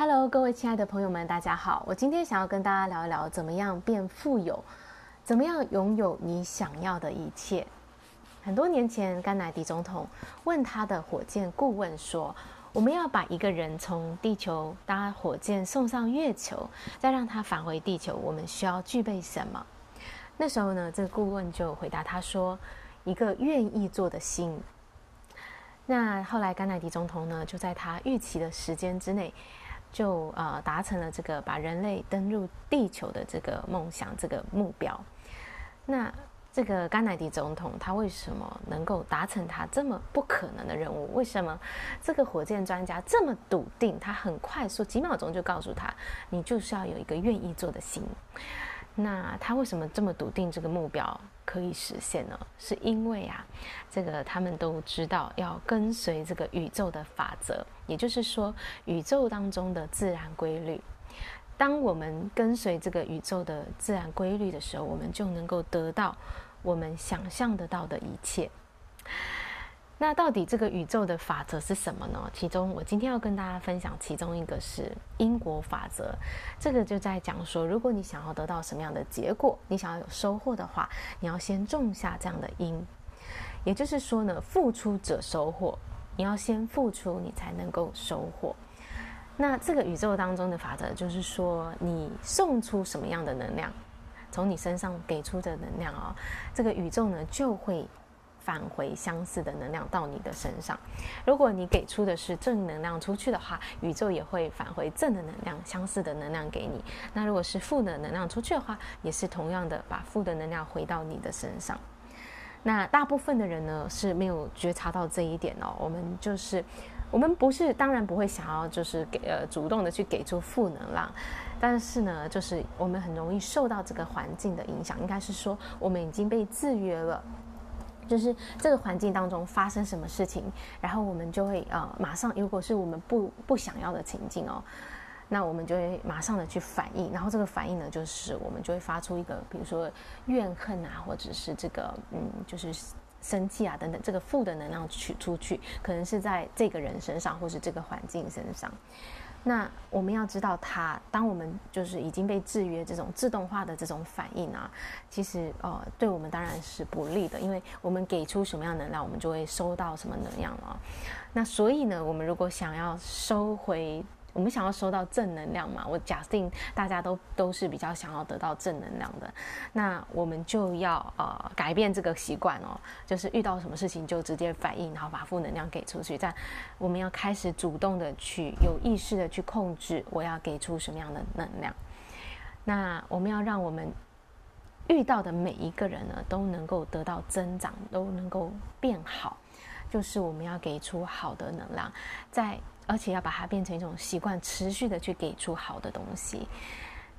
Hello，各位亲爱的朋友们，大家好。我今天想要跟大家聊一聊，怎么样变富有，怎么样拥有你想要的一切。很多年前，甘乃迪总统问他的火箭顾问说：“我们要把一个人从地球搭火箭送上月球，再让他返回地球，我们需要具备什么？”那时候呢，这个顾问就回答他说：“一个愿意做的心。”那后来，甘乃迪总统呢，就在他预期的时间之内。就呃达成了这个把人类登入地球的这个梦想这个目标。那这个甘乃迪总统他为什么能够达成他这么不可能的任务？为什么这个火箭专家这么笃定？他很快速几秒钟就告诉他，你就是要有一个愿意做的心。那他为什么这么笃定这个目标可以实现呢？是因为啊，这个他们都知道要跟随这个宇宙的法则，也就是说宇宙当中的自然规律。当我们跟随这个宇宙的自然规律的时候，我们就能够得到我们想象得到的一切。那到底这个宇宙的法则是什么呢？其中，我今天要跟大家分享其中一个是因果法则。这个就在讲说，如果你想要得到什么样的结果，你想要有收获的话，你要先种下这样的因。也就是说呢，付出者收获，你要先付出，你才能够收获。那这个宇宙当中的法则就是说，你送出什么样的能量，从你身上给出的能量啊、这个宇宙呢就会。返回相似的能量到你的身上。如果你给出的是正能量出去的话，宇宙也会返回正的能量，相似的能量给你。那如果是负的能量出去的话，也是同样的把负的能量回到你的身上。那大部分的人呢是没有觉察到这一点哦。我们就是，我们不是当然不会想要就是给呃主动的去给出负能量，但是呢，就是我们很容易受到这个环境的影响。应该是说我们已经被制约了。就是这个环境当中发生什么事情，然后我们就会呃马上，如果是我们不不想要的情境哦，那我们就会马上的去反应，然后这个反应呢，就是我们就会发出一个，比如说怨恨啊，或者是这个嗯，就是生气啊等等，这个负的能量取出去，可能是在这个人身上，或是这个环境身上。那我们要知道它，当我们就是已经被制约，这种自动化的这种反应啊，其实呃，对我们当然是不利的，因为我们给出什么样能量，我们就会收到什么能量了。那所以呢，我们如果想要收回。我们想要收到正能量嘛？我假定大家都都是比较想要得到正能量的，那我们就要呃改变这个习惯哦，就是遇到什么事情就直接反应，然后把负能量给出去。但我们要开始主动的去有意识的去控制，我要给出什么样的能量。那我们要让我们遇到的每一个人呢，都能够得到增长，都能够变好，就是我们要给出好的能量，在。而且要把它变成一种习惯，持续的去给出好的东西。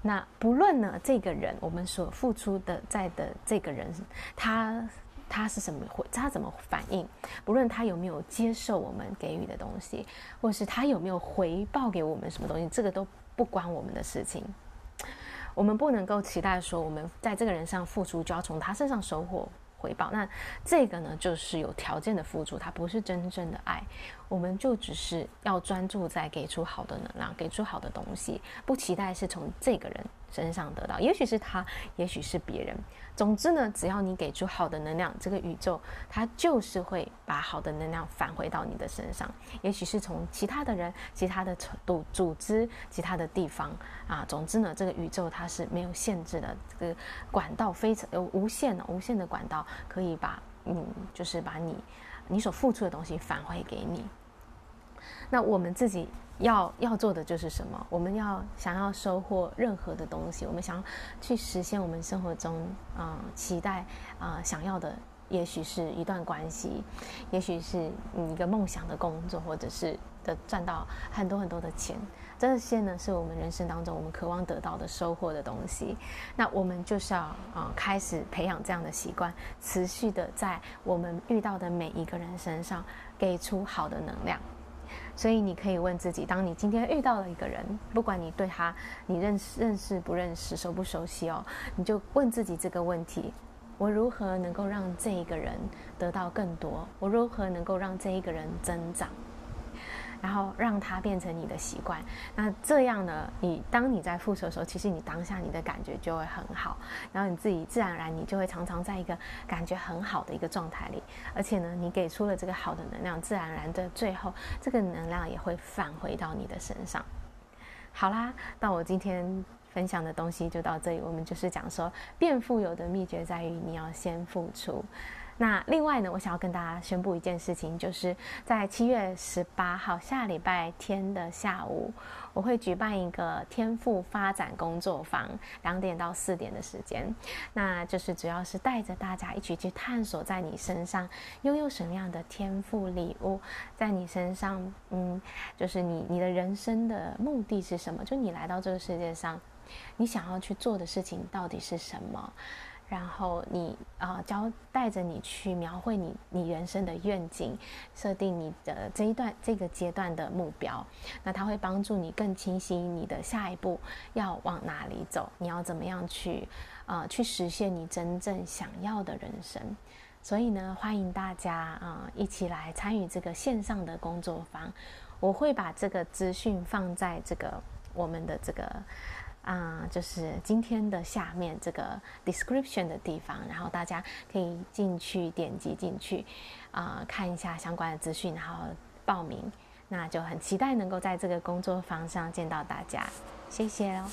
那不论呢，这个人我们所付出的在的这个人，他他是什么回，他怎么反应？不论他有没有接受我们给予的东西，或是他有没有回报给我们什么东西，这个都不关我们的事情。我们不能够期待说，我们在这个人上付出，就要从他身上收获。回报，那这个呢，就是有条件的付出，它不是真正的爱。我们就只是要专注在给出好的能量，给出好的东西，不期待是从这个人身上得到，也许是他，也许是别人。总之呢，只要你给出好的能量，这个宇宙它就是会把好的能量返回到你的身上。也许是从其他的人、其他的组组织、其他的地方啊。总之呢，这个宇宙它是没有限制的，这个管道非常有无限的、无限的管道，可以把嗯，就是把你你所付出的东西返回给你。那我们自己要要做的就是什么？我们要想要收获任何的东西，我们想要去实现我们生活中啊、期待啊、想要的，也许是一段关系，也许是你一个梦想的工作，或者是的赚到很多很多的钱。这些呢，是我们人生当中我们渴望得到的收获的东西。那我们就是要啊、开始培养这样的习惯，持续的在我们遇到的每一个人身上给出好的能量。所以你可以问自己：当你今天遇到了一个人，不管你对他你认识认识不认识、熟不熟悉哦，你就问自己这个问题：我如何能够让这一个人得到更多？我如何能够让这一个人增长？然后让它变成你的习惯。那这样呢，你当你在复仇的时候，其实你当下你的感觉就会很好，然后你自己自然而然你就会常常在一个感觉很好的一个状态里，而且呢，你给出了这个好的能量，自然而然的最后这个能量也会返回到你的身上。好啦，那我今天分享的东西就到这里。我们就是讲说，变富有的秘诀在于你要先付出。那另外呢，我想要跟大家宣布一件事情，就是在七月十八号下礼拜天的下午，我会举办一个天赋发展工作坊，两点到四点的时间。那就是主要是带着大家一起去探索，在你身上拥有什么样的天赋礼物，在你身上，嗯，就是你你的人生的目的是什么？就你来到这个世界上，你想要去做的事情到底是什么？然后你啊、呃，教带着你去描绘你你人生的愿景，设定你的这一段这个阶段的目标。那它会帮助你更清晰你的下一步要往哪里走，你要怎么样去啊、去实现你真正想要的人生。所以呢，欢迎大家啊、一起来参与这个线上的工作坊。我会把这个资讯放在这个我们的这个。啊、就是今天的下面这个 description 的地方，然后大家可以进去点击进去，啊、看一下相关的资讯，然后报名。那就很期待能够在这个工作坊上见到大家，谢谢哦。